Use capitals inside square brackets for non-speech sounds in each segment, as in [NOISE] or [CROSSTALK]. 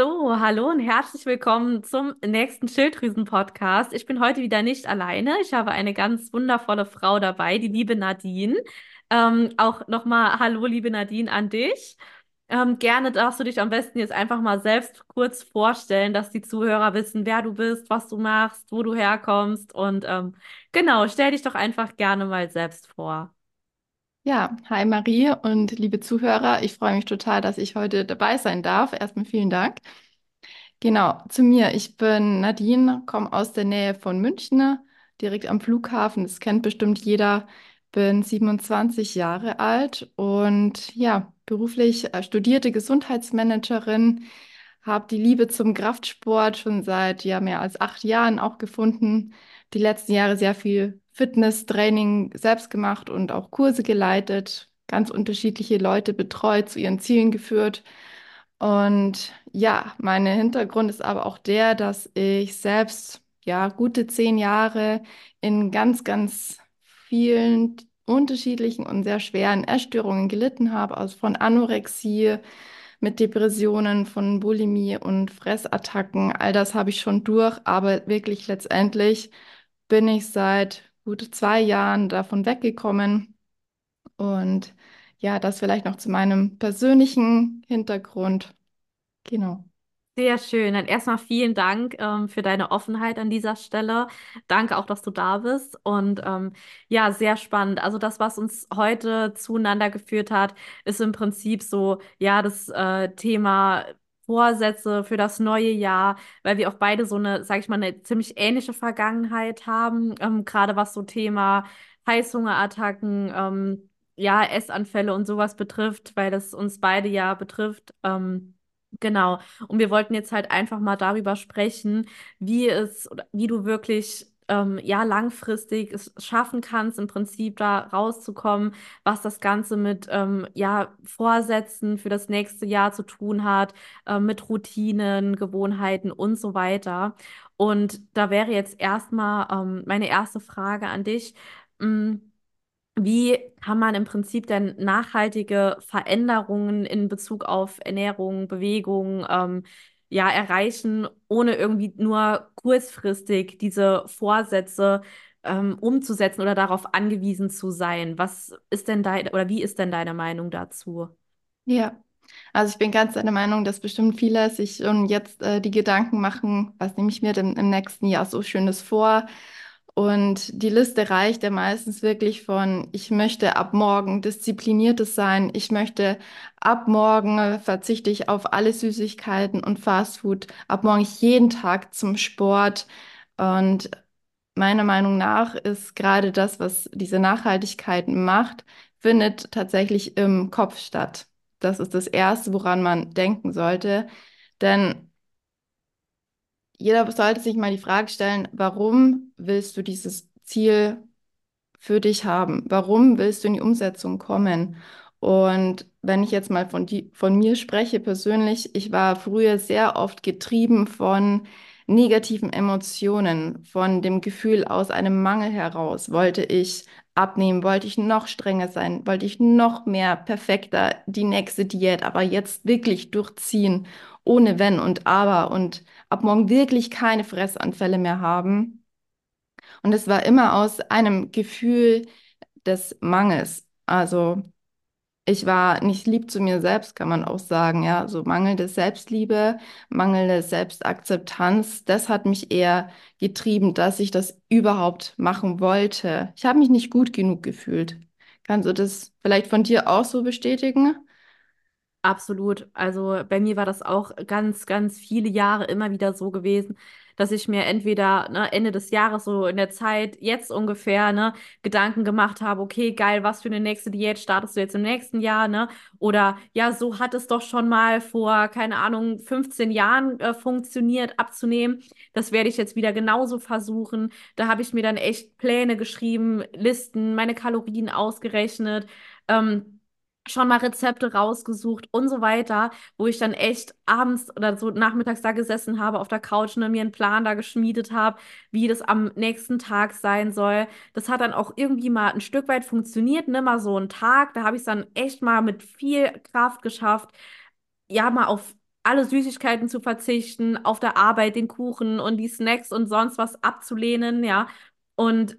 So, hallo und herzlich willkommen zum nächsten Schilddrüsen-Podcast. Ich bin heute wieder nicht alleine. Ich habe eine ganz wundervolle Frau dabei, die liebe Nadine. Ähm, auch nochmal Hallo, liebe Nadine, an dich. Ähm, gerne darfst du dich am besten jetzt einfach mal selbst kurz vorstellen, dass die Zuhörer wissen, wer du bist, was du machst, wo du herkommst. Und ähm, genau, stell dich doch einfach gerne mal selbst vor. Ja, hi Marie und liebe Zuhörer, ich freue mich total, dass ich heute dabei sein darf. Erstmal vielen Dank. Genau, zu mir. Ich bin Nadine, komme aus der Nähe von München, direkt am Flughafen. Das kennt bestimmt jeder. Bin 27 Jahre alt und ja, beruflich äh, studierte Gesundheitsmanagerin, habe die Liebe zum Kraftsport schon seit ja mehr als acht Jahren auch gefunden. Die letzten Jahre sehr viel Fitnesstraining selbst gemacht und auch Kurse geleitet, ganz unterschiedliche Leute betreut, zu ihren Zielen geführt. Und ja, mein Hintergrund ist aber auch der, dass ich selbst ja gute zehn Jahre in ganz, ganz vielen unterschiedlichen und sehr schweren Essstörungen gelitten habe, also von Anorexie mit Depressionen, von Bulimie und Fressattacken. All das habe ich schon durch, aber wirklich letztendlich bin ich seit gut zwei Jahren davon weggekommen. Und ja, das vielleicht noch zu meinem persönlichen Hintergrund. Genau. Sehr schön. Dann erstmal vielen Dank ähm, für deine Offenheit an dieser Stelle. Danke auch, dass du da bist. Und ähm, ja, sehr spannend. Also das, was uns heute zueinander geführt hat, ist im Prinzip so, ja, das äh, Thema Vorsätze für das neue Jahr, weil wir auch beide so eine, sag ich mal, eine ziemlich ähnliche Vergangenheit haben, ähm, gerade was so Thema Heißhungerattacken, ähm, ja, Essanfälle und sowas betrifft, weil das uns beide ja betrifft. Ähm, Genau. Und wir wollten jetzt halt einfach mal darüber sprechen, wie es, wie du wirklich ähm, ja langfristig es schaffen kannst, im Prinzip da rauszukommen, was das Ganze mit ähm, ja Vorsätzen für das nächste Jahr zu tun hat, ähm, mit Routinen, Gewohnheiten und so weiter. Und da wäre jetzt erstmal ähm, meine erste Frage an dich. Mm, wie kann man im Prinzip denn nachhaltige Veränderungen in Bezug auf Ernährung, Bewegung, ähm, ja, erreichen, ohne irgendwie nur kurzfristig diese Vorsätze ähm, umzusetzen oder darauf angewiesen zu sein? Was ist denn dein, oder wie ist denn deine Meinung dazu? Ja, also ich bin ganz deiner Meinung, dass bestimmt viele sich schon jetzt äh, die Gedanken machen, was nehme ich mir denn im nächsten Jahr so Schönes vor? Und die Liste reicht ja meistens wirklich von, ich möchte ab morgen diszipliniertes sein, ich möchte ab morgen verzichte ich auf alle Süßigkeiten und Fastfood, ab morgen jeden Tag zum Sport. Und meiner Meinung nach ist gerade das, was diese Nachhaltigkeit macht, findet tatsächlich im Kopf statt. Das ist das Erste, woran man denken sollte. Denn jeder sollte sich mal die Frage stellen, warum willst du dieses Ziel für dich haben? Warum willst du in die Umsetzung kommen? Und wenn ich jetzt mal von, die, von mir spreche persönlich, ich war früher sehr oft getrieben von negativen Emotionen, von dem Gefühl aus einem Mangel heraus. Wollte ich abnehmen, wollte ich noch strenger sein, wollte ich noch mehr perfekter die nächste Diät, aber jetzt wirklich durchziehen, ohne Wenn und Aber und ab morgen wirklich keine Fressanfälle mehr haben. Und es war immer aus einem Gefühl des Mangels. Also ich war nicht lieb zu mir selbst, kann man auch sagen, ja, so mangelnde Selbstliebe, mangelnde Selbstakzeptanz, das hat mich eher getrieben, dass ich das überhaupt machen wollte. Ich habe mich nicht gut genug gefühlt. Kannst du das vielleicht von dir auch so bestätigen? Absolut. Also bei mir war das auch ganz, ganz viele Jahre immer wieder so gewesen, dass ich mir entweder ne, Ende des Jahres, so in der Zeit, jetzt ungefähr, ne, Gedanken gemacht habe, okay, geil, was für eine nächste Diät startest du jetzt im nächsten Jahr, ne? Oder ja, so hat es doch schon mal vor, keine Ahnung, 15 Jahren äh, funktioniert, abzunehmen. Das werde ich jetzt wieder genauso versuchen. Da habe ich mir dann echt Pläne geschrieben, Listen, meine Kalorien ausgerechnet. Ähm, schon mal Rezepte rausgesucht und so weiter, wo ich dann echt abends oder so nachmittags da gesessen habe auf der Couch und mir einen Plan da geschmiedet habe, wie das am nächsten Tag sein soll. Das hat dann auch irgendwie mal ein Stück weit funktioniert, ne, mal so ein Tag, da habe ich es dann echt mal mit viel Kraft geschafft, ja, mal auf alle Süßigkeiten zu verzichten, auf der Arbeit den Kuchen und die Snacks und sonst was abzulehnen, ja. Und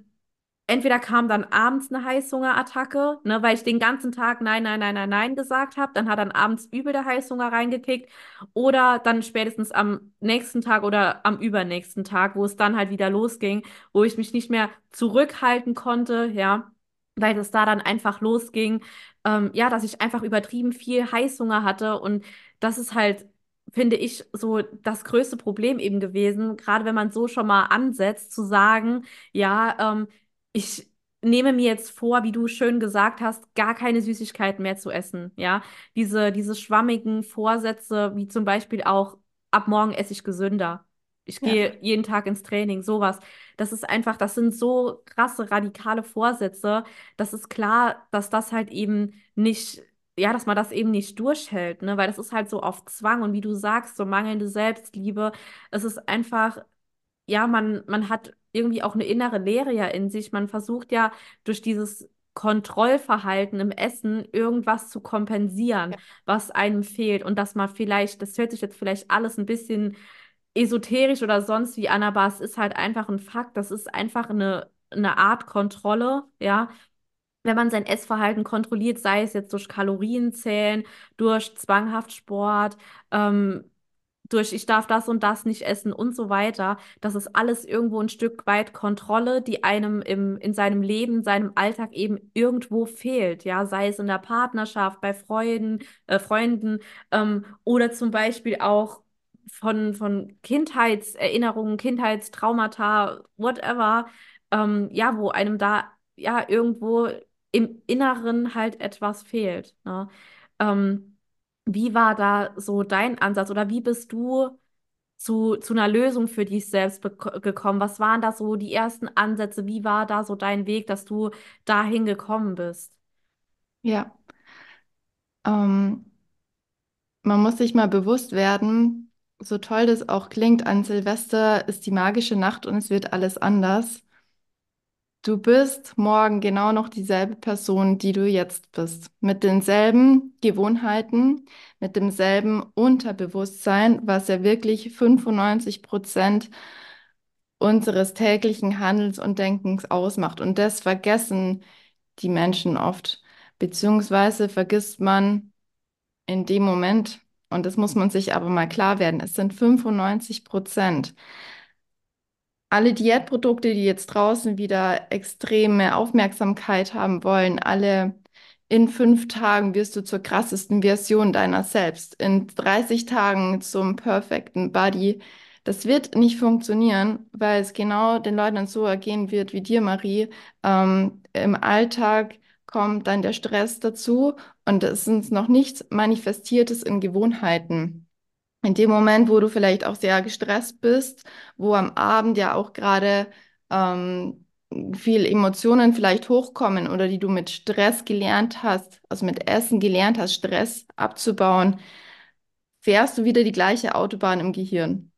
entweder kam dann abends eine Heißhungerattacke, ne, weil ich den ganzen Tag nein, nein, nein, nein, nein gesagt habe, dann hat dann abends übel der Heißhunger reingekickt oder dann spätestens am nächsten Tag oder am übernächsten Tag, wo es dann halt wieder losging, wo ich mich nicht mehr zurückhalten konnte, ja, weil es da dann einfach losging, ähm, ja, dass ich einfach übertrieben viel Heißhunger hatte und das ist halt finde ich, so das größte Problem eben gewesen, gerade wenn man so schon mal ansetzt, zu sagen, ja, ähm, ich nehme mir jetzt vor, wie du schön gesagt hast, gar keine Süßigkeiten mehr zu essen. Ja, diese, diese schwammigen Vorsätze, wie zum Beispiel auch, ab morgen esse ich gesünder. Ich Ja, gehe jeden Tag ins Training, sowas. Das ist einfach, das sind so krasse, radikale Vorsätze. Das ist klar, dass das halt eben nicht, ja, dass man das eben nicht durchhält, ne? Weil das ist halt so auf Zwang und wie du sagst, so mangelnde Selbstliebe. Es ist einfach ja, man, man hat irgendwie auch eine innere Leere ja in sich. Man versucht ja durch dieses Kontrollverhalten im Essen irgendwas zu kompensieren, was einem fehlt. Und dass man vielleicht, das hört sich jetzt vielleicht alles ein bisschen esoterisch oder sonst wie an, aber es ist halt einfach ein Fakt. Das ist einfach eine, eine Art Kontrolle, ja. Wenn man sein Essverhalten kontrolliert, sei es jetzt durch Kalorienzählen, durch zwanghaft Sport, ähm, durch ich darf das und das nicht essen und so weiter. Das ist alles irgendwo ein Stück weit Kontrolle, die einem im, in seinem Leben, seinem Alltag eben irgendwo fehlt. Ja, sei es in der Partnerschaft, bei Freunden, äh, Freunden ähm, oder zum Beispiel auch von, von Kindheitserinnerungen, Kindheitstraumata, whatever. Ähm, ja, wo einem da ja irgendwo im Inneren halt etwas fehlt. Ne? Ähm, wie war da so dein Ansatz oder wie bist du zu, zu einer Lösung für dich selbst gekommen? Was waren da so die ersten Ansätze? Wie war da so dein Weg, dass du dahin gekommen bist? ja. Ähm, man muss sich mal bewusst werden, so toll das auch klingt, an Silvester ist die magische Nacht und es wird alles anders. Du bist morgen genau noch dieselbe Person, die du jetzt bist. Mit denselben Gewohnheiten, mit demselben Unterbewusstsein, was ja wirklich 95 Prozent unseres täglichen Handelns und Denkens ausmacht. Und das vergessen die Menschen oft, beziehungsweise vergisst man in dem Moment, und das muss man sich aber mal klar werden, es sind 95 Prozent. Alle Diätprodukte, die jetzt draußen wieder extreme Aufmerksamkeit haben wollen, alle in fünf Tagen wirst du zur krassesten Version deiner selbst, in 30 Tagen zum perfekten Body. Das wird nicht funktionieren, weil es genau den Leuten so ergehen wird wie dir, Marie. Ähm, im Alltag kommt dann der Stress dazu und es ist noch nichts Manifestiertes in Gewohnheiten. In dem Moment, wo du vielleicht auch sehr gestresst bist, wo am Abend ja auch gerade ähm, viel Emotionen vielleicht hochkommen oder die du mit Stress gelernt hast, also mit Essen gelernt hast, Stress abzubauen, fährst du wieder die gleiche Autobahn im Gehirn.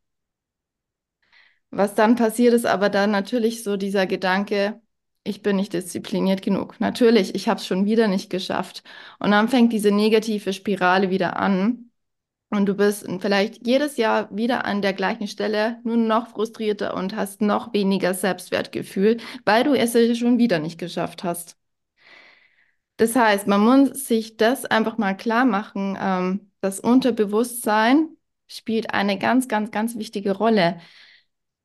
Was dann passiert, ist aber dann natürlich so dieser Gedanke, ich bin nicht diszipliniert genug. Natürlich, ich habe es schon wieder nicht geschafft. Und dann fängt diese negative Spirale wieder an. Und du bist vielleicht jedes Jahr wieder an der gleichen Stelle, nur noch frustrierter und hast noch weniger Selbstwertgefühl, weil du es schon wieder nicht geschafft hast. Das heißt, man muss sich das einfach mal klar machen. Ähm, das Unterbewusstsein spielt eine ganz, ganz, ganz wichtige Rolle.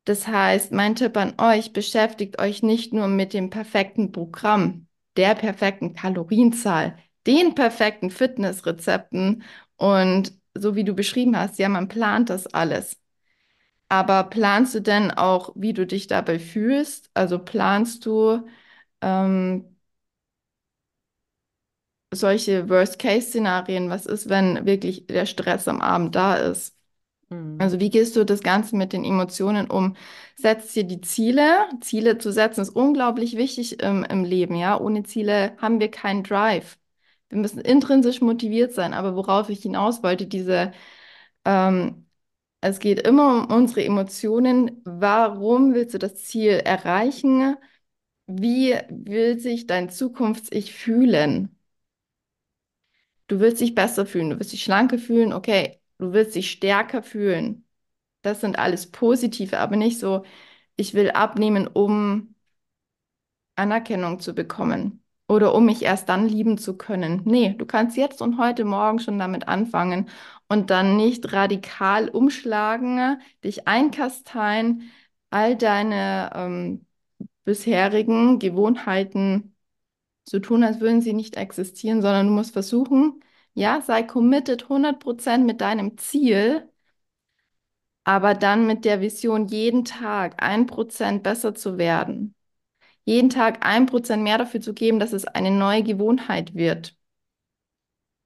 Das heißt, mein Tipp an euch, beschäftigt euch nicht nur mit dem perfekten Programm, der perfekten Kalorienzahl, den perfekten Fitnessrezepten und so wie du beschrieben hast, ja, man plant das alles. Aber planst du denn auch, wie du dich dabei fühlst? Also planst du ähm, solche Worst-Case-Szenarien? Was ist, wenn wirklich der Stress am Abend da ist? Mhm. Also wie gehst du das Ganze mit den Emotionen um? Setzt dir die Ziele. Ziele zu setzen ist unglaublich wichtig im, im Leben, ja. Ohne Ziele haben wir keinen Drive. Wir müssen intrinsisch motiviert sein. Aber worauf ich hinaus wollte, diese, ähm, es geht immer um unsere Emotionen. Warum willst du das Ziel erreichen? Wie will sich dein Zukunfts-Ich fühlen? Du willst dich besser fühlen, du willst dich schlanker fühlen, okay. Du wirst dich stärker fühlen. Das sind alles positive, aber nicht so, ich will abnehmen, um Anerkennung zu bekommen oder um mich erst dann lieben zu können. Nee, du kannst jetzt und heute Morgen schon damit anfangen und dann nicht radikal umschlagen, dich einkasteien, all deine ähm, bisherigen Gewohnheiten zu tun, als würden sie nicht existieren, sondern du musst versuchen, ja, sei committed 100% mit deinem Ziel, aber dann mit der Vision, jeden Tag ein Prozent besser zu werden jeden Tag ein Prozent mehr dafür zu geben, dass es eine neue Gewohnheit wird.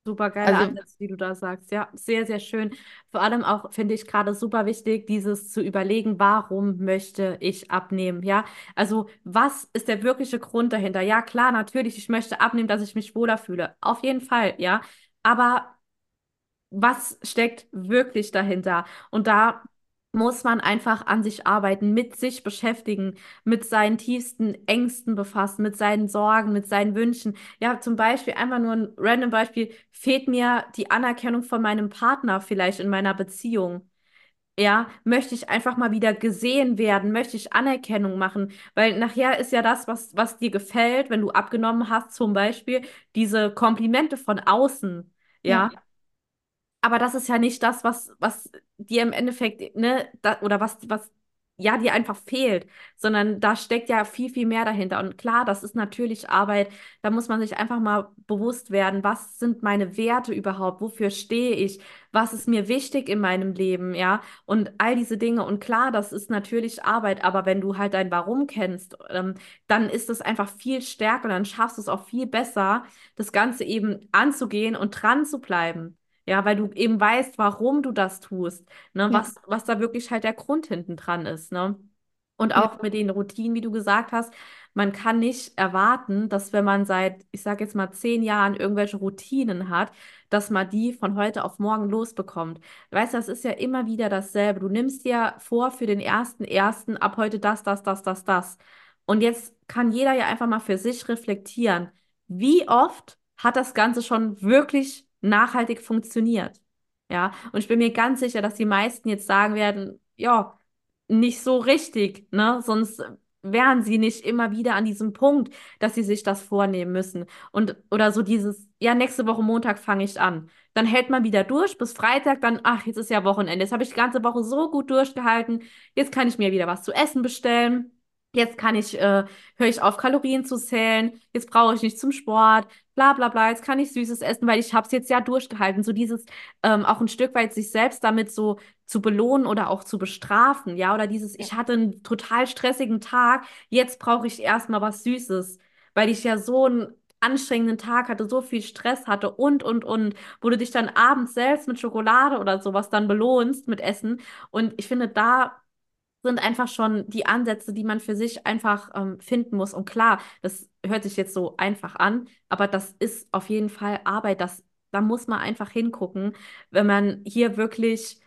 Super geile Also, wie du da sagst. Ja, sehr, sehr schön. Vor allem auch finde ich gerade super wichtig, dieses zu überlegen, warum möchte ich abnehmen? Ja, also was ist der wirkliche Grund dahinter? Ja, klar, natürlich, ich möchte abnehmen, dass ich mich wohler fühle. Auf jeden Fall, ja. Aber was steckt wirklich dahinter? Und da muss man einfach an sich arbeiten, mit sich beschäftigen, mit seinen tiefsten Ängsten befassen, mit seinen Sorgen, mit seinen Wünschen. Ja, zum Beispiel, einfach nur ein random Beispiel, fehlt mir die Anerkennung von meinem Partner vielleicht in meiner Beziehung. Ja, möchte ich einfach mal wieder gesehen werden, möchte ich Anerkennung machen, weil nachher ist ja das, was, was dir gefällt, wenn du abgenommen hast, zum Beispiel diese Komplimente von außen. ja, Ja, aber das ist ja nicht das, was, was dir im Endeffekt, ne, da, oder was, was ja dir einfach fehlt, sondern da steckt ja viel, viel mehr dahinter. Und klar, das ist natürlich Arbeit. Da muss man sich einfach mal bewusst werden, was sind meine Werte überhaupt? Wofür stehe ich? Was ist mir wichtig in meinem Leben? Ja, und all diese Dinge. Und klar, das ist natürlich Arbeit, aber wenn du halt dein Warum kennst, ähm, dann ist es einfach viel stärker dann schaffst du es auch viel besser, das Ganze eben anzugehen und dran zu bleiben. Ja, weil du eben weißt, warum du das tust, ne, ja, was, was da wirklich halt der Grund hinten dran ist, ne? Und ja, auch mit den Routinen, wie du gesagt hast, man kann nicht erwarten, dass wenn man seit, ich sage jetzt mal, zehn Jahren irgendwelche Routinen hat, dass man die von heute auf morgen losbekommt. Weißt du, das ist ja immer wieder dasselbe. Du nimmst dir vor für den ersten, ersten, ab heute das, das, das, das, das. Und jetzt kann jeder ja einfach mal für sich reflektieren. Wie oft hat das Ganze schon wirklich nachhaltig funktioniert? Ja, und ich bin mir ganz sicher, dass die meisten jetzt sagen werden, ja, nicht so richtig, ne? Sonst wären sie nicht immer wieder an diesem Punkt, dass sie sich das vornehmen müssen. Und oder so dieses, ja, nächste Woche Montag fange ich an. Dann hält man wieder durch bis Freitag, dann, ach, jetzt ist ja Wochenende. Jetzt habe ich die ganze Woche so gut durchgehalten. Jetzt kann ich mir wieder was zu essen bestellen. Jetzt kann ich, äh, höre ich auf, Kalorien zu zählen. Jetzt brauche ich nicht zum Sport. Bla bla bla. Jetzt kann ich Süßes essen, weil ich habe es jetzt ja durchgehalten. So dieses ähm, auch ein Stück weit sich selbst damit so zu belohnen oder auch zu bestrafen. Ja, oder dieses, ich hatte einen total stressigen Tag. Jetzt brauche ich erstmal was Süßes, weil ich ja so einen anstrengenden Tag hatte, so viel Stress hatte und und und, wo du dich dann abends selbst mit Schokolade oder sowas dann belohnst mit Essen. Und ich finde, da sind einfach schon die Ansätze, die man für sich einfach ähm, finden muss. Und klar, das hört sich jetzt so einfach an, aber das ist auf jeden Fall Arbeit. Das, da muss man einfach hingucken, wenn man hier wirklich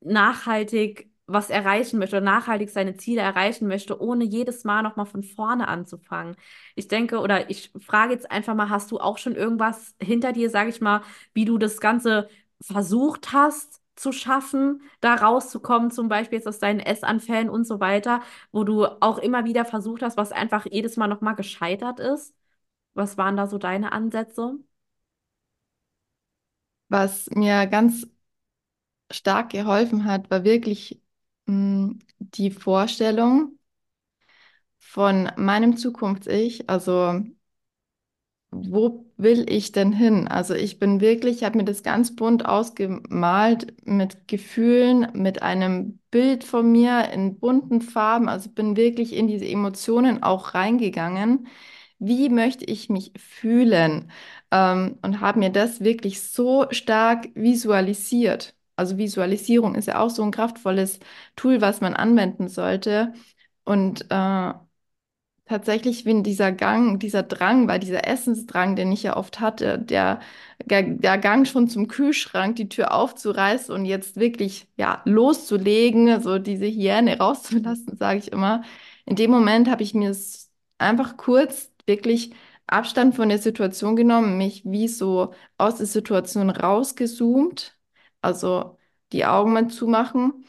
nachhaltig was erreichen möchte oder nachhaltig seine Ziele erreichen möchte, ohne jedes Mal nochmal von vorne anzufangen. Ich denke, oder ich frage jetzt einfach mal, hast du auch schon irgendwas hinter dir, sage ich mal, wie du das Ganze versucht hast zu schaffen, da rauszukommen, zum Beispiel jetzt aus deinen Essanfällen und so weiter, wo du auch immer wieder versucht hast, was einfach jedes Mal nochmal gescheitert ist? Was waren da so deine Ansätze? was mir ganz stark geholfen hat, war wirklich mh, die Vorstellung von meinem Zukunfts-Ich, also wo will ich denn hin? Also ich bin wirklich, ich habe mir das ganz bunt ausgemalt mit Gefühlen, mit einem Bild von mir in bunten Farben. Also bin wirklich in diese Emotionen auch reingegangen. Wie möchte ich mich fühlen? Ähm, und habe mir das wirklich so stark visualisiert. Also Visualisierung ist ja auch so ein kraftvolles Tool, was man anwenden sollte. Und äh, tatsächlich, wenn dieser Gang, dieser Drang war, dieser Essensdrang, den ich ja oft hatte, der, der, Gang schon zum Kühlschrank, die Tür aufzureißen und jetzt wirklich, ja, loszulegen, so diese Hyäne [LAUGHS] rauszulassen, sage ich immer. In dem Moment habe ich mir einfach kurz wirklich Abstand von der Situation genommen, mich wie so aus der Situation rausgezoomt, Also die Augen mal zumachen,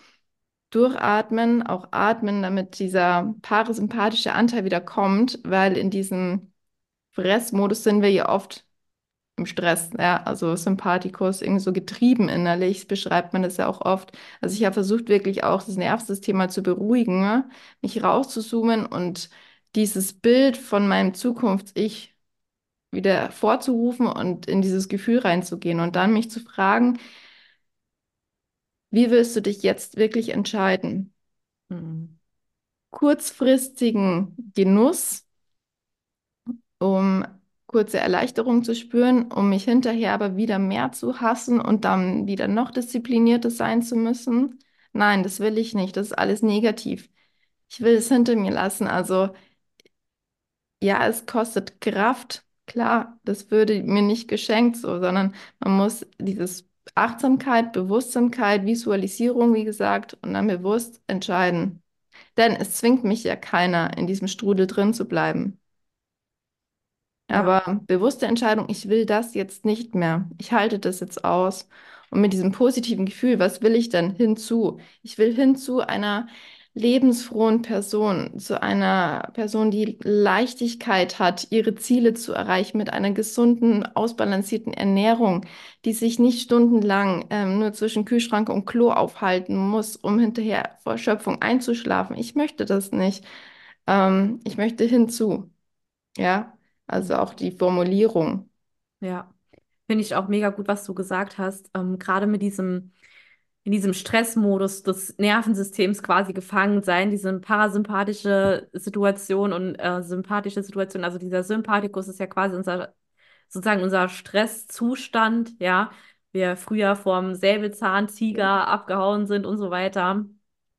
durchatmen, auch atmen, damit dieser parasympathische Anteil wieder kommt, weil in diesem Fressmodus sind wir ja oft im Stress, ja, also Sympathikus, irgendwie so getrieben innerlich, beschreibt man das ja auch oft. Also ich habe versucht, wirklich auch das Nervensystem mal zu beruhigen, ne? mich rauszuzoomen und dieses Bild von meinem Zukunfts-Ich wieder vorzurufen und in dieses Gefühl reinzugehen und dann mich zu fragen, wie willst du dich jetzt wirklich entscheiden? Mhm. Kurzfristigen Genuss, um kurze Erleichterung zu spüren, um mich hinterher aber wieder mehr zu hassen und dann wieder noch disziplinierter sein zu müssen? Nein, das will ich nicht. Das ist alles negativ. Ich will es hinter mir lassen. Also ja, es kostet Kraft. Klar, das würde mir nicht geschenkt so, sondern man muss dieses Achtsamkeit, Bewusstsamkeit, Visualisierung, wie gesagt, und dann bewusst entscheiden. Denn es zwingt mich ja keiner, in diesem Strudel drin zu bleiben. Ja, Aber bewusste Entscheidung, ich will das jetzt nicht mehr. Ich halte das jetzt aus. Und mit diesem positiven Gefühl, was will ich denn hinzu? Ich will hin zu einer lebensfrohen Person, zu einer Person, die Leichtigkeit hat, ihre Ziele zu erreichen mit einer gesunden, ausbalancierten Ernährung, die sich nicht stundenlang ähm, nur zwischen Kühlschrank und Klo aufhalten muss, um hinterher vor Erschöpfung einzuschlafen. Ich möchte das nicht. Ähm, ich möchte hinzu. Ja, also auch die Formulierung. ja. Finde ich auch mega gut, was du gesagt hast. Ähm, gerade mit diesem, in diesem Stressmodus des Nervensystems quasi gefangen sein, diese parasympathische Situation und äh, sympathische Situation. Also dieser Sympathikus ist ja quasi unser, sozusagen unser Stresszustand, ja. Wir früher vom Säbelzahntiger abgehauen sind und so weiter.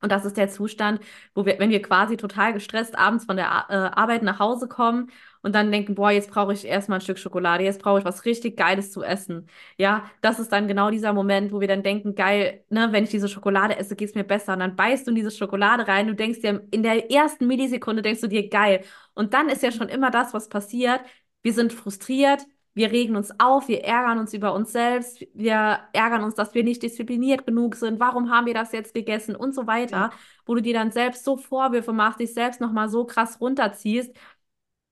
Und das ist der Zustand, wo wir, wenn wir quasi total gestresst abends von der äh, Arbeit nach Hause kommen und dann denken, boah, jetzt brauche ich erstmal ein Stück Schokolade, jetzt brauche ich was richtig Geiles zu essen. Ja, das ist dann genau dieser Moment, wo wir dann denken, geil, ne, wenn ich diese Schokolade esse, geht's mir besser. Und dann beißt du in diese Schokolade rein, du denkst dir, in der ersten Millisekunde denkst du dir, geil. Und dann ist ja schon immer das, was passiert. Wir sind frustriert, wir regen uns auf, wir ärgern uns über uns selbst, wir ärgern uns, dass wir nicht diszipliniert genug sind, warum haben wir das jetzt gegessen und so weiter, wo du dir dann selbst so Vorwürfe machst, dich selbst nochmal so krass runterziehst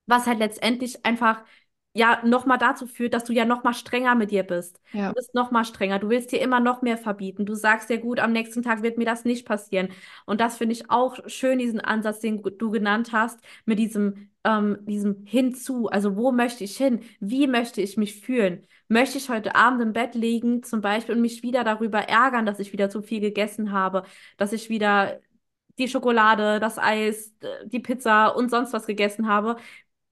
was halt letztendlich einfach ja nochmal dazu führt, dass du ja nochmal strenger mit dir bist. Du ja, bist nochmal strenger, du willst dir immer noch mehr verbieten. Du sagst dir, gut, am nächsten Tag wird mir das nicht passieren. Und das finde ich auch schön, diesen Ansatz, den du genannt hast, mit diesem, ähm, diesem Hinzu. Also wo möchte ich hin? Wie möchte ich mich fühlen? Möchte ich heute Abend im Bett liegen, zum Beispiel, und mich wieder darüber ärgern, dass ich wieder zu viel gegessen habe, dass ich wieder die Schokolade, das Eis, die Pizza und sonst was gegessen habe?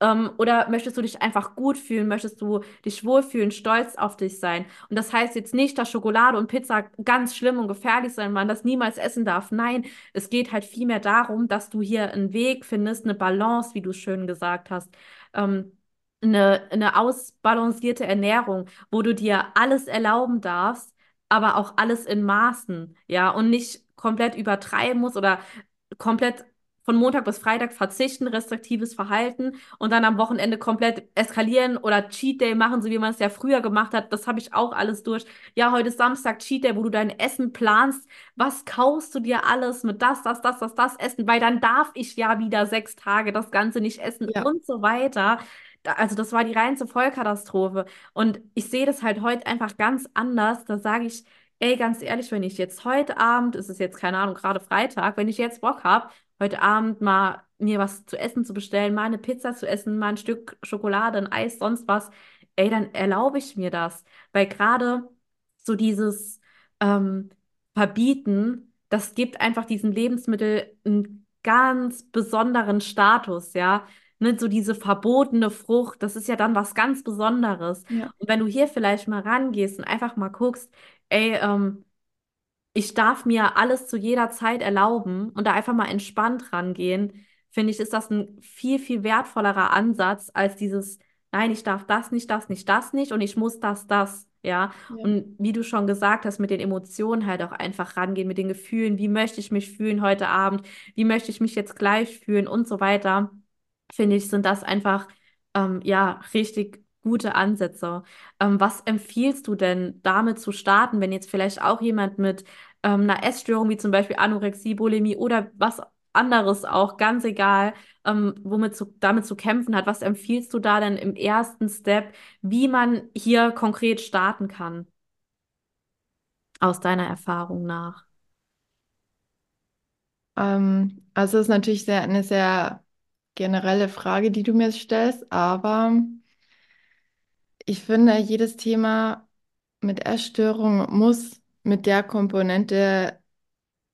Ähm, oder möchtest du dich einfach gut fühlen? Möchtest du dich wohlfühlen, stolz auf dich sein? Und das heißt jetzt nicht, dass Schokolade und Pizza ganz schlimm und gefährlich sind, man das niemals essen darf. Nein, es geht halt vielmehr darum, dass du hier einen Weg findest, eine Balance, wie du schön gesagt hast. Ähm, eine, eine ausbalancierte Ernährung, wo du dir alles erlauben darfst, aber auch alles in Maßen, ja, und nicht komplett übertreiben musst oder komplett von Montag bis Freitag verzichten, restriktives Verhalten und dann am Wochenende komplett eskalieren oder Cheat Day machen, so wie man es ja früher gemacht hat. Das habe ich auch alles durch. Ja, heute ist Samstag Cheat Day, wo du dein Essen planst. Was kaufst du dir alles mit das, das, das, das, das essen? Weil dann darf ich ja wieder sechs Tage das Ganze nicht essen ja, und so weiter. Also das war die reinste Vollkatastrophe. Und ich sehe das halt heute einfach ganz anders. Da sage ich, ey, ganz ehrlich, wenn ich jetzt heute Abend, es ist jetzt keine Ahnung, gerade Freitag, wenn ich jetzt Bock habe, heute Abend mal mir was zu essen zu bestellen, mal eine Pizza zu essen, mal ein Stück Schokolade, ein Eis, sonst was, ey, dann erlaube ich mir das. Weil gerade so dieses ähm, Verbieten, das gibt einfach diesem Lebensmittel einen ganz besonderen Status, ja. Ne, so diese verbotene Frucht, das ist ja dann was ganz Besonderes. ja, Und wenn du hier vielleicht mal rangehst und einfach mal guckst, ey, ähm, ich darf mir alles zu jeder Zeit erlauben und da einfach mal entspannt rangehen, finde ich, ist das ein viel, viel wertvollerer Ansatz als dieses, nein, ich darf das nicht, das nicht, das nicht und ich muss das, das. Ja, ja, und wie du schon gesagt hast, mit den Emotionen halt auch einfach rangehen, mit den Gefühlen, wie möchte ich mich fühlen heute Abend, wie möchte ich mich jetzt gleich fühlen und so weiter, finde ich, sind das einfach, ähm, ja, richtig gute Ansätze. Ähm, was empfiehlst du denn, damit zu starten, wenn jetzt vielleicht auch jemand mit ähm, einer Essstörung wie zum Beispiel Anorexie, Bulimie oder was anderes auch, ganz egal, ähm, womit zu, damit zu kämpfen hat, was empfiehlst du da denn im ersten Step, wie man hier konkret starten kann, aus deiner Erfahrung nach? Ähm, also es ist natürlich sehr, eine sehr generelle Frage, die du mir stellst, aber ich finde, jedes Thema mit Essstörung muss mit der Komponente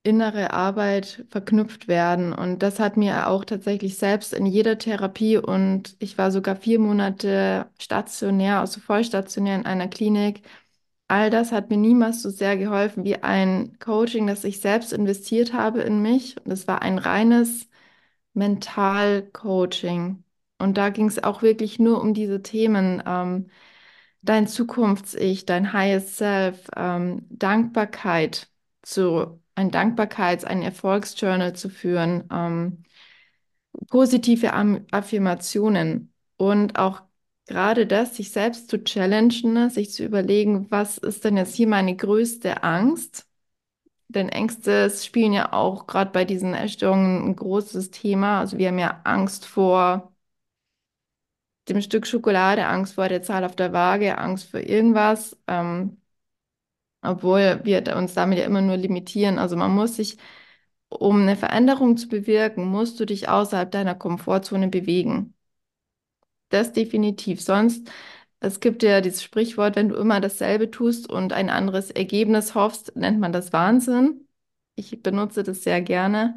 innere Arbeit verknüpft werden. Und das hat mir auch tatsächlich selbst in jeder Therapie und ich war sogar vier Monate stationär, also vollstationär in einer Klinik. All das hat mir niemals so sehr geholfen wie ein Coaching, das ich selbst investiert habe in mich. Und es war ein reines Mental-Coaching. Und da ging es auch wirklich nur um diese Themen. Ähm, dein Zukunfts-Ich, dein Highest Self, ähm, Dankbarkeit zu, ein Dankbarkeits-, ein Erfolgsjournal zu führen, ähm, positive Am Affirmationen und auch gerade das, sich selbst zu challengen, ne, sich zu überlegen, was ist denn jetzt hier meine größte Angst? Denn Ängste spielen ja auch gerade bei diesen Essstörungen ein großes Thema. Also wir haben ja Angst vor dem Stück Schokolade, Angst vor der Zahl auf der Waage, Angst vor irgendwas, ähm, obwohl wir uns damit ja immer nur limitieren. Also man muss sich, um eine Veränderung zu bewirken, musst du dich außerhalb deiner Komfortzone bewegen. Das definitiv. Sonst, es gibt ja dieses Sprichwort, wenn du immer dasselbe tust und ein anderes Ergebnis hoffst, nennt man das Wahnsinn. Ich benutze das sehr gerne.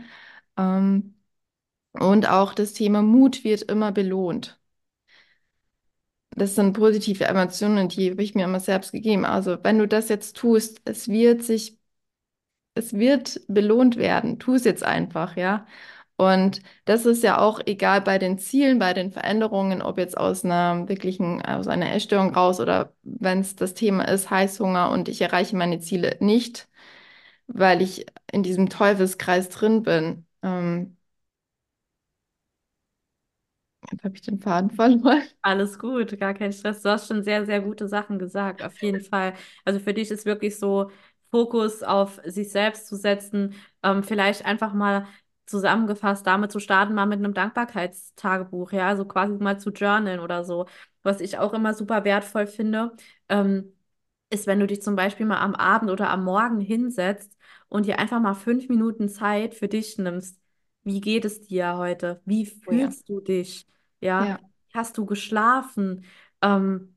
Ähm, und auch das Thema Mut wird immer belohnt. Das sind positive Emotionen, die habe ich mir immer selbst gegeben. Also wenn du das jetzt tust, es wird sich, es wird belohnt werden. Tu es jetzt einfach, ja. Und das ist ja auch egal bei den Zielen, bei den Veränderungen, ob jetzt aus einer wirklichen, aus einer Essstörung raus oder wenn es das Thema ist, Heißhunger und ich erreiche meine Ziele nicht, weil ich in diesem Teufelskreis drin bin. Ähm, jetzt habe ich den Faden verloren. [LAUGHS] Alles gut, gar kein Stress. Du hast schon sehr, sehr gute Sachen gesagt, auf jeden [LAUGHS] Fall. Also für dich ist wirklich so Fokus auf sich selbst zu setzen, ähm, vielleicht einfach mal zusammengefasst damit zu starten, mal mit einem Dankbarkeitstagebuch, ja, also quasi mal zu journalen oder so. Was ich auch immer super wertvoll finde, ähm, ist, wenn du dich zum Beispiel mal am Abend oder am Morgen hinsetzt und dir einfach mal fünf Minuten Zeit für dich nimmst. Wie geht es dir heute? Wie Oh ja. fühlst du dich? Ja, Ja. hast du geschlafen? Ähm,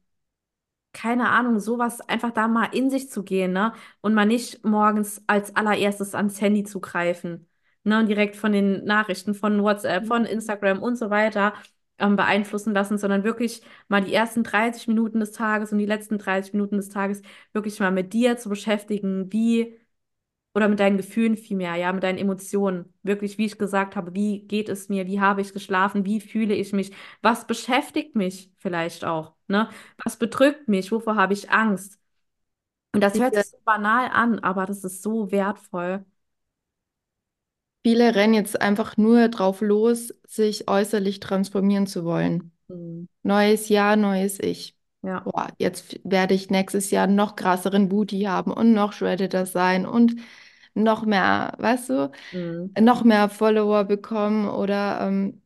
keine Ahnung, sowas einfach da mal in sich zu gehen, ne? Und mal nicht morgens als allererstes ans Handy zu greifen, ne? Und direkt von den Nachrichten von WhatsApp, von Instagram und so weiter ähm, beeinflussen lassen, sondern wirklich mal die ersten 30 Minuten des Tages und die letzten 30 Minuten des Tages wirklich mal mit dir zu beschäftigen, wie oder mit deinen Gefühlen vielmehr, ja, mit deinen Emotionen. Wirklich, wie ich gesagt habe, wie geht es mir, wie habe ich geschlafen, wie fühle ich mich, was beschäftigt mich vielleicht auch, ne? Was bedrückt mich, wovor habe ich Angst? Und das hört sich so banal an, aber das ist so wertvoll. viele rennen jetzt einfach nur drauf los, sich äußerlich transformieren zu wollen. Mhm. Neues Jahr, neues Ich. Ja. Boah, jetzt werde ich nächstes Jahr noch krasseren Booty haben und noch shreddeter sein und noch mehr, weißt du, Mhm. noch mehr Follower bekommen oder ähm,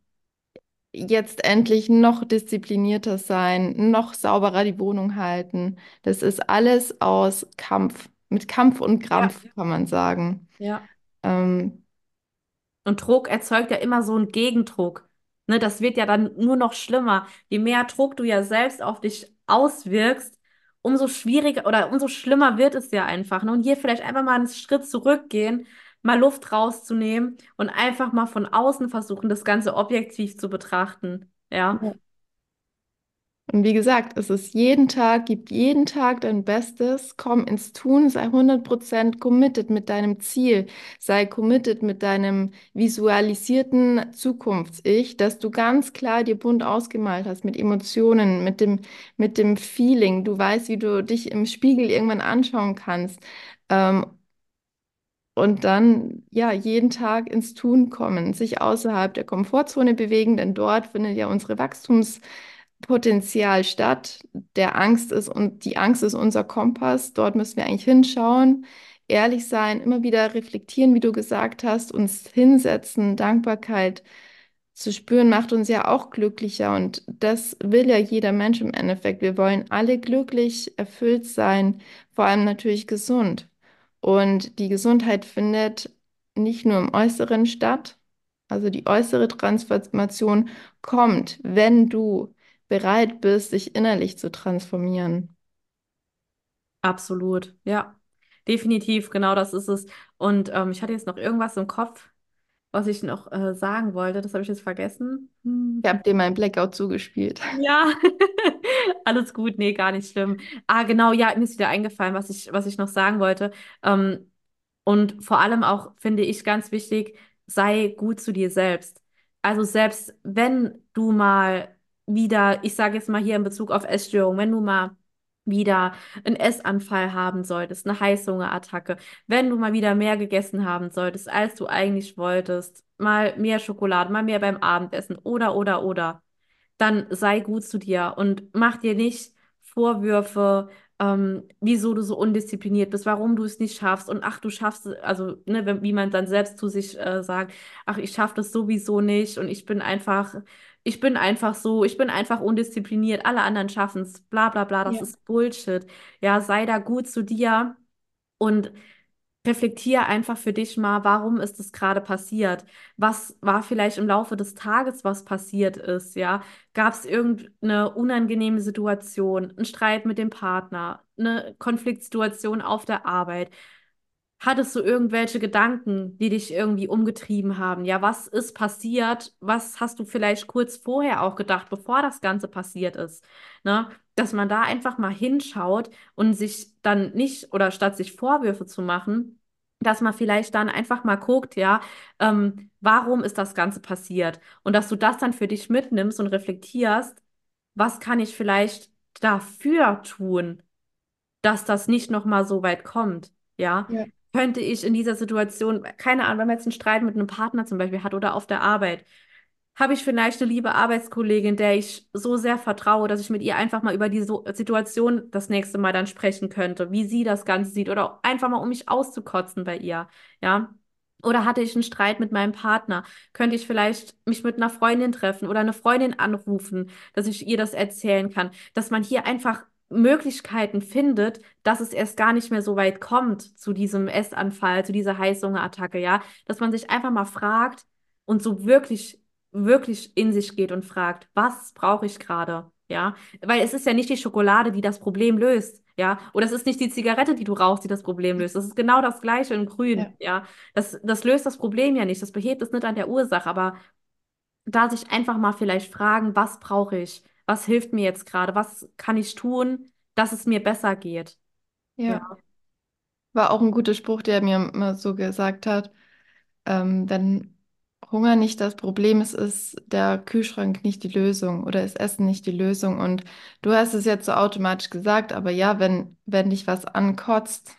jetzt endlich noch disziplinierter sein, noch sauberer die Wohnung halten. Das ist alles aus Kampf, mit Kampf und Ja. Krampf, kann man sagen. Ja. Ähm, Und Druck erzeugt ja immer so einen Gegendruck. Ne, das wird ja dann nur noch schlimmer. Je mehr Druck du ja selbst auf dich auswirkst, umso schwieriger oder umso schlimmer wird es ja einfach. Ne? Und hier vielleicht einfach mal einen Schritt zurückgehen, mal Luft rauszunehmen und einfach mal von außen versuchen, das Ganze objektiv zu betrachten. Ja. Ja. Und wie gesagt, es ist jeden Tag, gib jeden Tag dein Bestes, komm ins Tun, sei 100% committed mit deinem Ziel, sei committed mit deinem visualisierten Zukunfts-Ich, dass du ganz klar dir bunt ausgemalt hast mit Emotionen, mit dem, mit dem Feeling. Du weißt, wie du dich im Spiegel irgendwann anschauen kannst. Ähm, und dann, ja, jeden Tag ins Tun kommen, sich außerhalb der Komfortzone bewegen, denn dort findet ja unsere Wachstumsphase Potenzial statt. Der Angst ist und die Angst ist unser Kompass. Dort müssen wir eigentlich hinschauen, ehrlich sein, immer wieder reflektieren, wie du gesagt hast, uns hinsetzen, Dankbarkeit zu spüren, macht uns ja auch glücklicher. Und das will ja jeder Mensch im Endeffekt. Wir wollen alle glücklich, erfüllt sein, vor allem natürlich gesund. Und die Gesundheit findet nicht nur im Äußeren statt. Also die äußere Transformation kommt, wenn du bereit bist, dich innerlich zu transformieren. Absolut, ja. Definitiv, genau das ist es. Und ähm, ich hatte jetzt noch irgendwas im Kopf, was ich noch äh, sagen wollte. Das habe ich jetzt vergessen. Hm. Ich habe dir meinen Blackout zugespielt. [LAUGHS] Ja, [LAUGHS] alles gut, nee, gar nicht schlimm. Ah, genau, ja, mir ist wieder eingefallen, was ich, was ich noch sagen wollte. Ähm, und vor allem auch finde ich ganz wichtig, sei gut zu dir selbst. Also selbst wenn du mal wieder, ich sage jetzt mal hier in Bezug auf Essstörung, wenn du mal wieder einen Essanfall haben solltest, eine Heißhungerattacke, wenn du mal wieder mehr gegessen haben solltest, als du eigentlich wolltest, mal mehr Schokolade, mal mehr beim Abendessen oder, oder, oder dann sei gut zu dir und mach dir nicht Vorwürfe, ähm, wieso du so undiszipliniert bist, warum du es nicht schaffst und ach, du schaffst es, also ne, wie man dann selbst zu sich äh, sagt, ach, ich schaffe das sowieso nicht und ich bin einfach, ich bin einfach so, ich bin einfach undiszipliniert, alle anderen schaffen es, bla bla bla, das Ja. ist Bullshit. Ja, sei da gut zu dir und Reflektier einfach für dich mal, warum ist es gerade passiert? Was war vielleicht im Laufe des Tages, was passiert ist, ja? Gab es irgendeine unangenehme Situation, einen Streit mit dem Partner, eine Konfliktsituation auf der Arbeit? Hattest du irgendwelche Gedanken, die dich irgendwie umgetrieben haben? Ja, was ist passiert? Was hast du vielleicht kurz vorher auch gedacht, bevor das Ganze passiert ist? Ne? Dass man da einfach mal hinschaut und sich dann nicht, oder statt sich Vorwürfe zu machen, dass man vielleicht dann einfach mal guckt, ja, ähm, warum ist das Ganze passiert? Und dass du das dann für dich mitnimmst und reflektierst, was kann ich vielleicht dafür tun? dass das nicht nochmal so weit kommt. Ja, Ja. Könnte ich in dieser Situation, keine Ahnung, wenn man jetzt einen Streit mit einem Partner zum Beispiel hat oder auf der Arbeit, habe ich vielleicht eine liebe Arbeitskollegin, der ich so sehr vertraue, dass ich mit ihr einfach mal über die so Situation das nächste Mal dann sprechen könnte, wie sie das Ganze sieht oder einfach mal, um mich auszukotzen bei ihr. Ja. Oder hatte ich einen Streit mit meinem Partner? Könnte ich vielleicht mich mit einer Freundin treffen oder eine Freundin anrufen, dass ich ihr das erzählen kann? Dass man hier einfach Möglichkeiten findet, dass es erst gar nicht mehr so weit kommt zu diesem Essanfall, zu dieser Heißhungerattacke, ja? Dass man sich einfach mal fragt und so wirklich, wirklich in sich geht und fragt, was brauche ich gerade? Ja, weil es ist ja nicht die Schokolade, die das Problem löst, ja, oder es ist nicht die Zigarette, die du rauchst, die das Problem löst. Das ist genau das Gleiche in Ja. Grün, ja. Das, das löst das Problem ja nicht, das behebt es nicht an der Ursache, aber da sich einfach mal vielleicht fragen, was brauche ich? Was hilft mir jetzt gerade? Was kann ich tun, dass es mir besser geht? Ja, Ja. War auch ein guter Spruch, der mir immer so gesagt hat, ähm, wenn Hunger nicht das Problem ist, ist der Kühlschrank nicht die Lösung oder ist Essen nicht die Lösung. Und du hast es jetzt so automatisch gesagt, aber ja, wenn, wenn dich was ankotzt,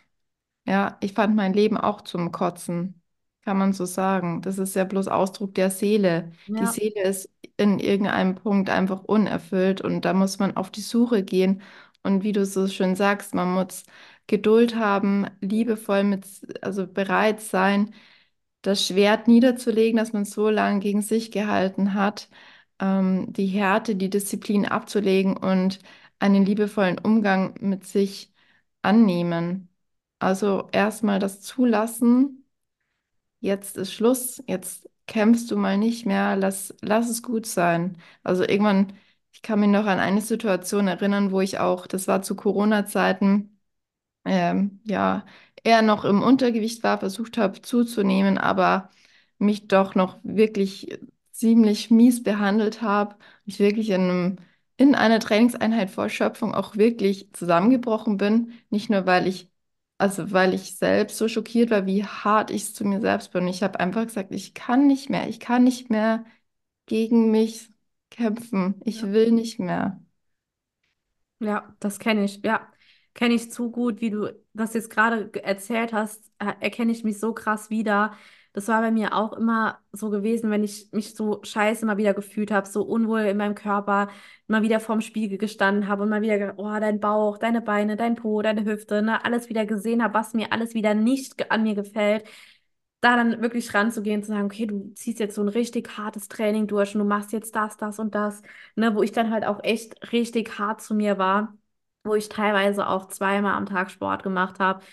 Ja, ich fand mein Leben auch zum Kotzen, kann man so sagen. Das ist ja bloß Ausdruck der Seele. Die ja, Seele ist in irgendeinem Punkt einfach unerfüllt und da muss man auf die Suche gehen. Und wie du so schön sagst, man muss Geduld haben, liebevoll mit, also bereit sein, das Schwert niederzulegen, das man so lange gegen sich gehalten hat, ähm, die Härte, die Disziplin abzulegen und einen liebevollen Umgang mit sich annehmen. Also erstmal das zulassen, jetzt ist Schluss, jetzt kämpfst du mal nicht mehr, lass, lass es gut sein. Also irgendwann, ich kann mich noch an eine Situation erinnern, wo ich auch, das war zu Corona-Zeiten, ähm, ja, eher noch im Untergewicht war, versucht habe zuzunehmen, aber mich doch noch wirklich ziemlich mies behandelt habe. Ich wirklich in einem, in einer Trainingseinheit vor Erschöpfung auch wirklich zusammengebrochen bin. Nicht nur, weil ich, also weil ich selbst so schockiert war, wie hart ich es zu mir selbst bin. Ich habe einfach gesagt, ich kann nicht mehr, ich kann nicht mehr gegen mich kämpfen. Ich ja. will nicht mehr. Ja, das kenne ich. Ja, kenne ich zu gut, wie du das jetzt gerade ge- erzählt hast, äh, erkenne ich mich so krass wieder. Das war bei mir auch immer so gewesen, wenn ich mich so scheiße mal wieder gefühlt habe, so unwohl in meinem Körper, mal wieder vorm Spiegel gestanden habe und mal wieder, gedacht, oh, dein Bauch, deine Beine, dein Po, deine Hüfte, ne, alles wieder gesehen habe, was mir alles wieder nicht an mir gefällt da dann wirklich ranzugehen, zu sagen, okay, du ziehst jetzt so ein richtig hartes Training durch und du machst jetzt das, das und das, ne, wo ich dann halt auch echt richtig hart zu mir war, wo ich teilweise auch zweimal am Tag Sport gemacht habe,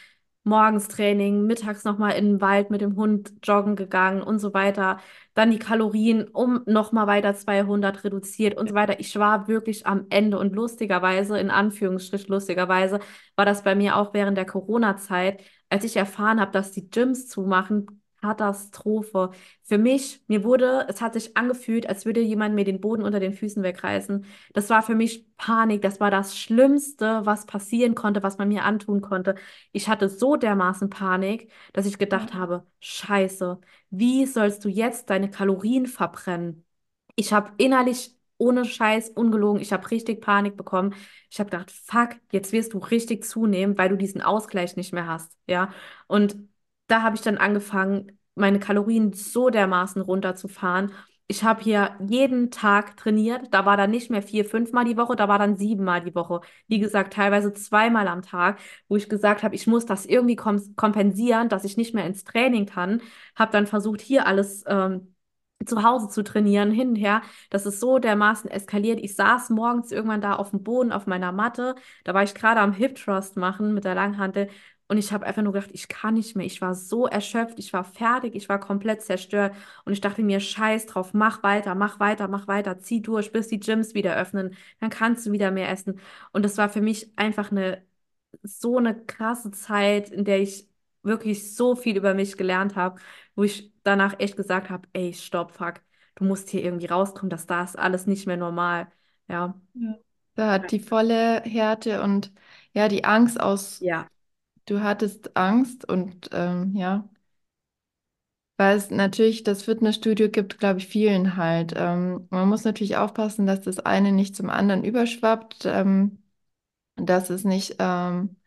morgens Training, mittags nochmal in den Wald mit dem Hund joggen gegangen und so weiter, dann die Kalorien um nochmal weiter 200 reduziert und so weiter. Ich war wirklich am Ende und lustigerweise, in Anführungsstrich lustigerweise, war das bei mir auch während der Corona-Zeit als ich erfahren habe, dass die Gyms zumachen, Katastrophe. Für mich, mir wurde, es hat sich angefühlt, als würde jemand mir den Boden unter den Füßen wegreißen. Das war für mich Panik. Das war das Schlimmste, was passieren konnte, was man mir antun konnte. Ich hatte so dermaßen Panik, dass ich gedacht habe, Scheiße, wie sollst du jetzt deine Kalorien verbrennen? Ich habe innerlich ohne Scheiß, ungelogen, ich habe richtig Panik bekommen. Ich habe gedacht, fuck, jetzt wirst du richtig zunehmen, weil du diesen Ausgleich nicht mehr hast, ja. Und da habe ich dann angefangen, meine Kalorien so dermaßen runterzufahren. Ich habe hier jeden Tag trainiert. Da war dann nicht mehr vier, fünfmal die Woche, da war dann siebenmal die Woche. Wie gesagt, teilweise zweimal am Tag, wo ich gesagt habe, ich muss das irgendwie kom kompensieren, dass ich nicht mehr ins Training kann. Habe dann versucht, hier alles ähm, zu Hause zu trainieren, hin und her. Das ist so dermaßen eskaliert. Ich saß morgens irgendwann da auf dem Boden auf meiner Matte. Da war ich gerade am Hip Thrust machen mit der Langhantel. Und ich habe einfach nur gedacht, ich kann nicht mehr. Ich war so erschöpft, ich war fertig, ich war komplett zerstört. Und ich dachte mir, scheiß drauf, mach weiter, mach weiter, mach weiter, zieh durch, bis die Gyms wieder öffnen. Dann kannst du wieder mehr essen. Und das war für mich einfach eine so eine krasse Zeit, in der ich wirklich so viel über mich gelernt habe, wo ich danach echt gesagt habe, ey, stopp, fuck, du musst hier irgendwie rauskommen, dass das alles nicht mehr normal. Ja. Ja. Da hat die volle Härte und ja, die Angst aus, Ja. Du hattest Angst und ähm, ja, weil es natürlich das Fitnessstudio gibt, glaube ich, vielen halt. Ähm, man muss natürlich aufpassen, dass das eine nicht zum anderen überschwappt, ähm, dass es nicht ähm,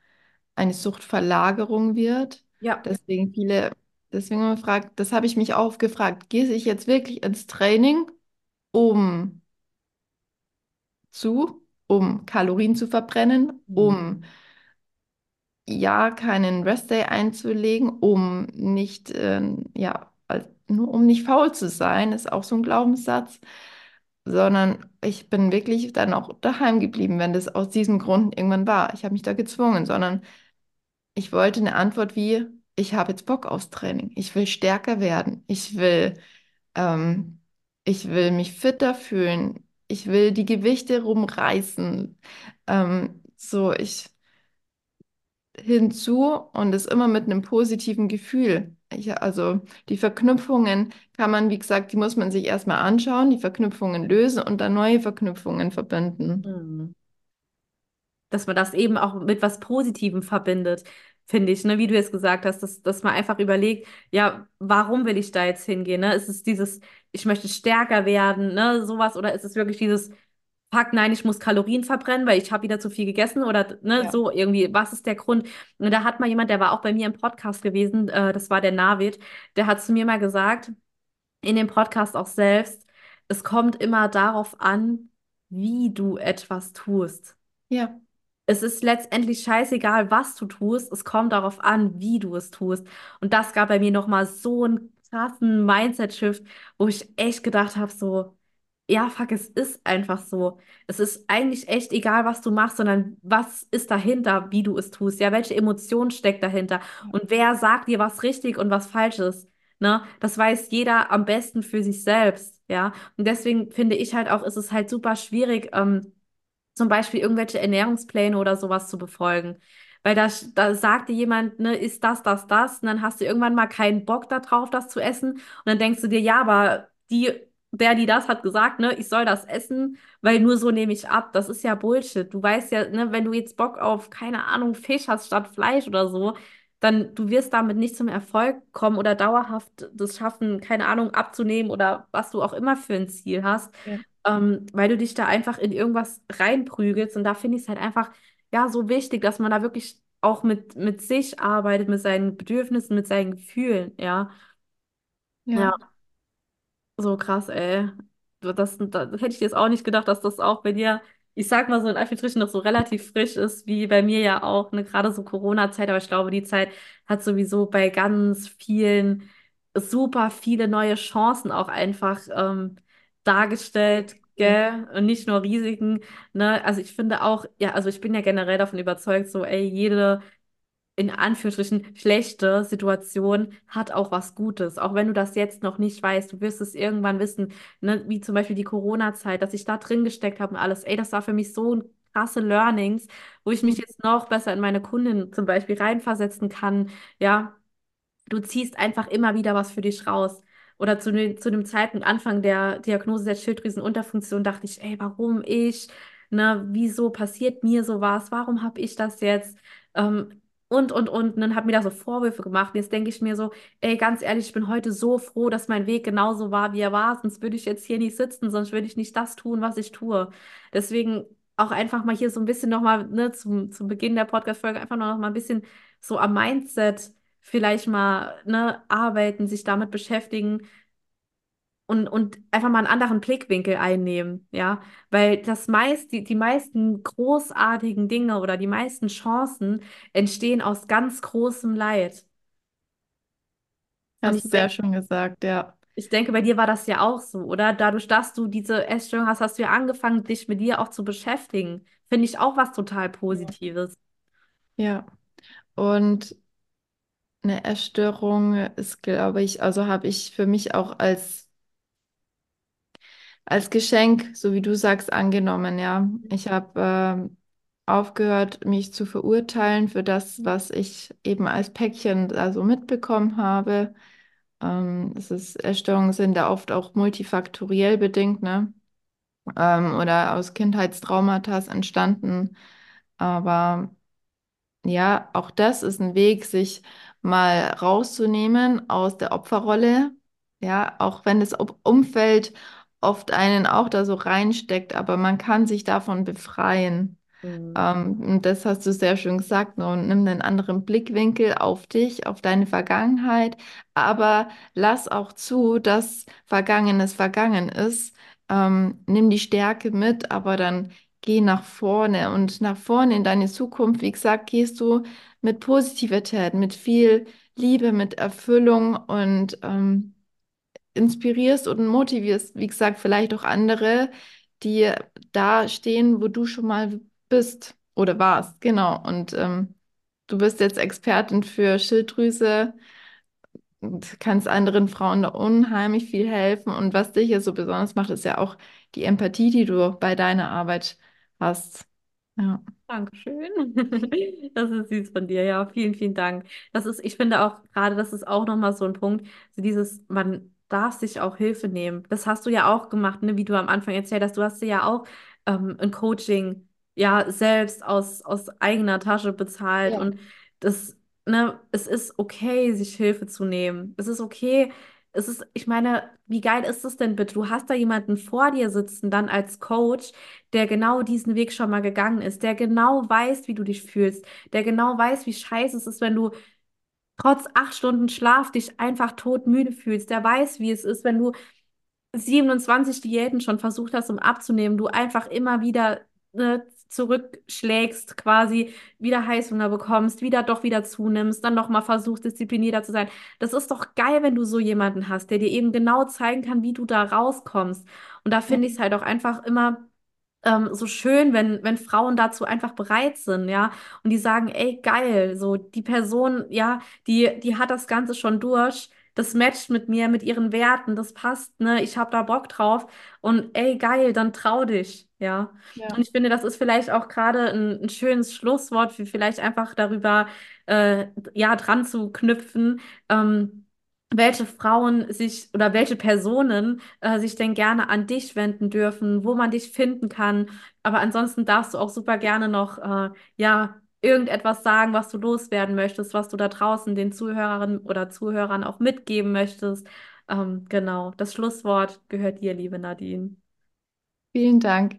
eine Suchtverlagerung wird. Ja. Deswegen viele, deswegen man fragt, das habe ich mich auch gefragt, gehe ich jetzt wirklich ins Training, um zu, um Kalorien zu verbrennen, Mhm. um ja keinen Restday einzulegen, um nicht, ähm, ja, nur um nicht faul zu sein, ist auch so ein Glaubenssatz, sondern ich bin wirklich dann auch daheim geblieben, wenn das aus diesem Grund irgendwann war. Ich habe mich da gezwungen, sondern ich wollte eine Antwort wie, ich habe jetzt Bock aufs Training, ich will stärker werden, ich will, ähm, ich will mich fitter fühlen, ich will die Gewichte rumreißen. Ähm, so, ich hinzu und es immer mit einem positiven Gefühl. Ich, also die Verknüpfungen kann man, wie gesagt, die muss man sich erstmal anschauen, die Verknüpfungen lösen und dann neue Verknüpfungen verbinden. Mhm. dass man das eben auch mit was Positivem verbindet, finde ich, ne? Wie du jetzt gesagt hast, dass, dass man einfach überlegt, ja, warum will ich da jetzt hingehen, ne? Ist es dieses, ich möchte stärker werden, ne? Sowas, oder ist es wirklich dieses, fuck, nein, ich muss Kalorien verbrennen, weil ich habe wieder zu viel gegessen oder, ne? Ja. So irgendwie, was ist der Grund? Und da hat mal jemand, der war auch bei mir im Podcast gewesen, äh, das war der Navid, der hat zu mir mal gesagt, in dem Podcast auch selbst, es kommt immer darauf an, wie du etwas tust. Ja, Es ist letztendlich scheißegal, was du tust. Es kommt darauf an, wie du es tust. Und das gab bei mir nochmal so einen krassen Mindset-Shift, wo ich echt gedacht habe, so, ja, fuck, es ist einfach so. Es ist eigentlich echt egal, was du machst, sondern was ist dahinter, wie du es tust. Ja, welche Emotion steckt dahinter? Und wer sagt dir, was richtig und was falsch ist? Ne? Das weiß jeder am besten für sich selbst. Ja. Und deswegen finde ich halt auch, ist es halt super schwierig, ähm, zum Beispiel irgendwelche Ernährungspläne oder sowas zu befolgen. Weil da, da sagt dir jemand, ne, ist das, das, das, und dann hast du irgendwann mal keinen Bock darauf, das zu essen. Und dann denkst du dir, ja, aber die, der, die das hat gesagt, ne, ich soll das essen, weil nur so nehme ich ab. Das ist ja Bullshit. Du weißt ja, ne, wenn du jetzt Bock auf, keine Ahnung, Fisch hast statt Fleisch oder so, dann du wirst damit nicht zum Erfolg kommen oder dauerhaft das schaffen, keine Ahnung, abzunehmen oder was du auch immer für ein Ziel hast ja, ähm, weil du dich da einfach in irgendwas reinprügelst. Und da finde ich es halt einfach, ja, so wichtig, dass man da wirklich auch mit, mit sich arbeitet, mit seinen Bedürfnissen, mit seinen Gefühlen, ja. Ja, Ja, so krass, ey. Das, das hätte ich jetzt auch nicht gedacht, dass das auch bei dir, ich sag mal so in Anführungsstrichen, noch so relativ frisch ist, wie bei mir ja auch, ne, gerade so Corona-Zeit, aber ich glaube, die Zeit hat sowieso bei ganz vielen super viele neue Chancen auch einfach ähm, dargestellt, gell? Und nicht nur Risiken, ne? Also ich finde auch, ja, also ich bin ja generell davon überzeugt, so, ey, jede in Anführungsstrichen schlechte Situation hat auch was Gutes. Auch wenn du das jetzt noch nicht weißt, du wirst es irgendwann wissen, ne? Wie zum Beispiel die Corona-Zeit, dass ich da drin gesteckt habe und alles. Ey, das war für mich so krasse Learnings, wo ich mich jetzt noch besser in meine Kundin zum Beispiel reinversetzen kann. Ja, du ziehst einfach immer wieder was für dich raus. Oder zu, dem- zu dem Zeitpunkt Anfang der Diagnose der Schilddrüsenunterfunktion dachte ich, ey, warum ich? Ne, wieso passiert mir sowas? Warum habe ich das jetzt? Ähm, und, und, und. Und dann habe mir da so Vorwürfe gemacht. Und jetzt denke ich mir so, ey, ganz ehrlich, ich bin heute so froh, dass mein Weg genauso war, wie er war. Sonst würde ich jetzt hier nicht sitzen, sonst würde ich nicht das tun, was ich tue. Deswegen auch einfach mal hier so ein bisschen nochmal, ne, zum, zum Beginn der Podcast-Folge einfach noch mal ein bisschen so am Mindset vielleicht mal, ne, arbeiten, sich damit beschäftigen und, und einfach mal einen anderen Blickwinkel einnehmen, ja, weil das meist, die, die meisten großartigen Dinge oder die meisten Chancen entstehen aus ganz großem Leid. Hast du sehr schön gesagt, ja. ich denke, bei dir war das ja auch so, oder? Dadurch, dass du diese Essstörung hast, hast du ja angefangen, dich mit dir auch zu beschäftigen. Finde ich auch was total Positives. Ja. Und eine Essstörung ist, glaube ich, also habe ich für mich auch als, als Geschenk, so wie du sagst, angenommen, ja. Ich habe ähm, aufgehört, mich zu verurteilen für das, was ich eben als Päckchen also mitbekommen habe. Ähm, es ist, Essstörungen sind da oft auch multifaktoriell bedingt, ne? Ähm, oder aus Kindheitstraumata entstanden. Aber Ja, auch das ist ein Weg, sich mal rauszunehmen aus der Opferrolle. Ja, auch wenn das Umfeld oft einen auch da so reinsteckt, aber man kann sich davon befreien. Mhm. Ähm, und das hast du sehr schön gesagt, ne? und nimm einen anderen Blickwinkel auf dich, auf deine Vergangenheit, aber lass auch zu, dass Vergangenes vergangen ist. Ähm, nimm die Stärke mit, aber dann geh nach vorne und nach vorne in deine Zukunft. Wie gesagt, gehst du mit Positivität, mit viel Liebe, mit Erfüllung und ähm, inspirierst und motivierst, wie gesagt, vielleicht auch andere, die da stehen, wo du schon mal bist oder warst. Genau. Und ähm, du bist jetzt Expertin für Schilddrüse und kannst anderen Frauen da unheimlich viel helfen. Und was dich ja so besonders macht, ist ja auch die Empathie, die du bei deiner Arbeit hast. Ja. Dankeschön. [LAUGHS] Das ist süß von dir. Ja, vielen, vielen Dank. Das ist, ich finde auch gerade, das ist auch nochmal so ein Punkt, so dieses, man darf sich auch Hilfe nehmen. Das hast du ja auch gemacht, ne, wie du am Anfang erzählt hast. Du hast dir ja auch ähm, ein Coaching ja selbst aus, aus eigener Tasche bezahlt Ja. und das, ne, es ist okay, sich Hilfe zu nehmen. Es ist okay. Es ist, ich meine, wie geil ist es denn bitte? Du hast da jemanden vor dir sitzen, dann als Coach der genau diesen Weg schon mal gegangen ist, der genau weiß, wie du dich fühlst, der genau weiß, wie scheiße es ist, wenn du trotz acht Stunden Schlaf dich einfach todmüde fühlst, der weiß, wie es ist, wenn du 27 Diäten schon versucht hast, um abzunehmen, du einfach immer wieder ne, zurückschlägst, quasi wieder Heißhunger bekommst, wieder doch wieder zunimmst, dann nochmal versuchst, disziplinierter zu sein. Das ist doch geil, wenn du so jemanden hast, der dir eben genau zeigen kann, wie du da rauskommst. Und da finde ich es halt auch einfach immer ähm, so schön, wenn, wenn Frauen dazu einfach bereit sind, ja, und die sagen, ey, geil, so die Person, ja, die, die hat das Ganze schon durch, das matcht mit mir, mit ihren Werten, das passt, ne, ich hab da Bock drauf. Und ey, geil, dann trau dich, ja. Und Ja. ich finde, das ist vielleicht auch gerade ein, ein schönes Schlusswort für vielleicht einfach darüber, äh, ja, dran zu knüpfen, ähm, welche Frauen sich oder welche Personen äh, sich denn gerne an dich wenden dürfen, wo man dich finden kann. Aber ansonsten darfst du auch super gerne noch, äh, ja, irgendetwas sagen, was du loswerden möchtest, was du da draußen den Zuhörerinnen oder Zuhörern auch mitgeben möchtest. Ähm, genau, das Schlusswort gehört dir, liebe Nadine. Vielen Dank.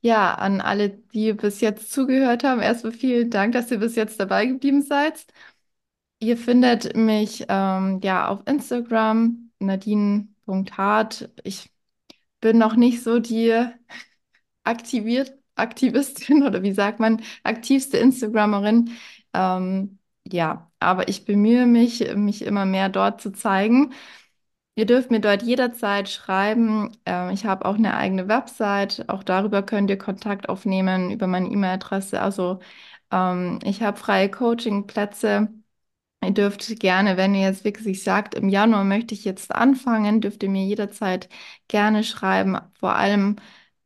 Ja, an alle, die bis jetzt zugehört haben, erstmal vielen Dank, dass ihr bis jetzt dabei geblieben seid. Ihr findet mich ähm, ja auf Instagram nadine.hart. Ich bin noch nicht so die [LAUGHS] aktiviert, Aktivistin oder wie sagt man, aktivste Instagramerin. Ähm, ja, aber ich bemühe mich, mich immer mehr dort zu zeigen. Ihr dürft mir dort jederzeit schreiben. Ähm, ich habe auch eine eigene Website. Auch darüber könnt ihr Kontakt aufnehmen über meine E-Mail-Adresse. Also ähm, ich habe freie Coaching-Plätze. Ihr dürft gerne, wenn ihr jetzt wirklich sagt, im Januar möchte ich jetzt anfangen, dürft ihr mir jederzeit gerne schreiben. Vor allem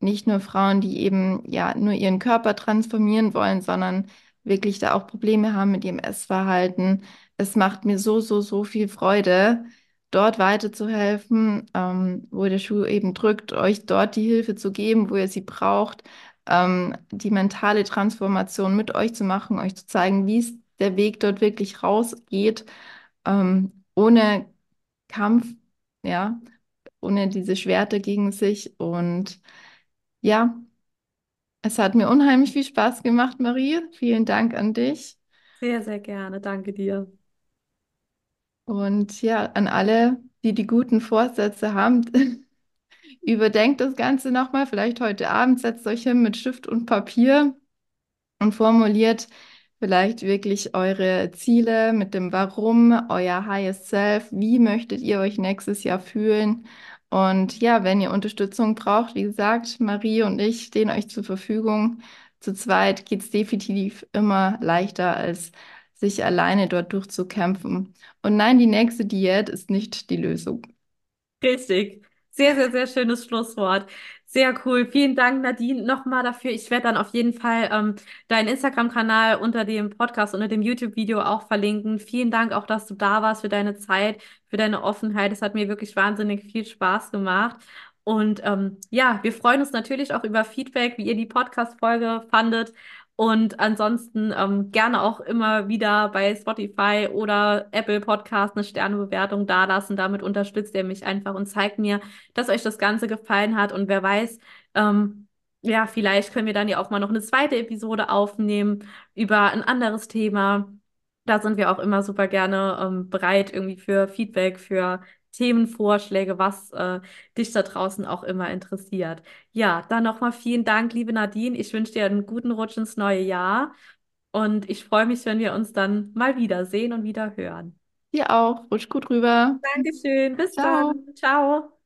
nicht nur Frauen, die eben ja nur ihren Körper transformieren wollen, sondern wirklich da auch Probleme haben mit ihrem Essverhalten. Es macht mir so, so, so viel Freude, dort weiterzuhelfen, ähm, wo der Schuh eben drückt, euch dort die Hilfe zu geben, wo ihr sie braucht, ähm, die mentale Transformation mit euch zu machen, euch zu zeigen, wie es der Weg dort wirklich rausgeht, ähm, ohne Kampf, ja, ohne diese Schwerter gegen sich. Und ja, es hat mir unheimlich viel Spaß gemacht, Marie. Vielen Dank an dich. Sehr, sehr gerne. Danke dir. Und ja, an alle, die die guten Vorsätze haben, [LAUGHS] überdenkt das Ganze nochmal. Vielleicht heute Abend setzt euch hin mit Stift und Papier und formuliert vielleicht wirklich eure Ziele mit dem Warum, euer Highest Self. Wie möchtet ihr euch nächstes Jahr fühlen? Und ja, wenn ihr Unterstützung braucht, wie gesagt, Marie und ich stehen euch zur Verfügung. Zu zweit geht es definitiv immer leichter, als sich alleine dort durchzukämpfen. Und nein, die nächste Diät ist nicht die Lösung. Richtig. Sehr, sehr, sehr schönes Schlusswort. Sehr cool. Vielen Dank, Nadine, nochmal dafür. Ich werde dann auf jeden Fall ähm, deinen Instagram-Kanal unter dem Podcast, unter dem YouTube-Video auch verlinken. Vielen Dank auch, dass du da warst für deine Zeit, für deine Offenheit. Es hat mir wirklich wahnsinnig viel Spaß gemacht. Und ähm, ja, wir freuen uns natürlich auch über Feedback, wie ihr die Podcast-Folge fandet. Und ansonsten ähm, gerne auch immer wieder bei Spotify oder Apple Podcast eine Sternebewertung dalassen. Damit unterstützt ihr mich einfach und zeigt mir, dass euch das Ganze gefallen hat. Und wer weiß, ähm, ja, vielleicht können wir dann ja auch mal noch eine zweite Episode aufnehmen über ein anderes Thema. Da sind wir auch immer super gerne ähm, bereit irgendwie für Feedback, für Themenvorschläge, was äh, dich da draußen auch immer interessiert. Ja, dann nochmal vielen Dank, liebe Nadine. Ich wünsche dir einen guten Rutsch ins neue Jahr und ich freue mich, wenn wir uns dann mal wiedersehen und wieder hören. Dir auch. Rutsch gut rüber. Dankeschön, bis dann. Ciao. Ciao.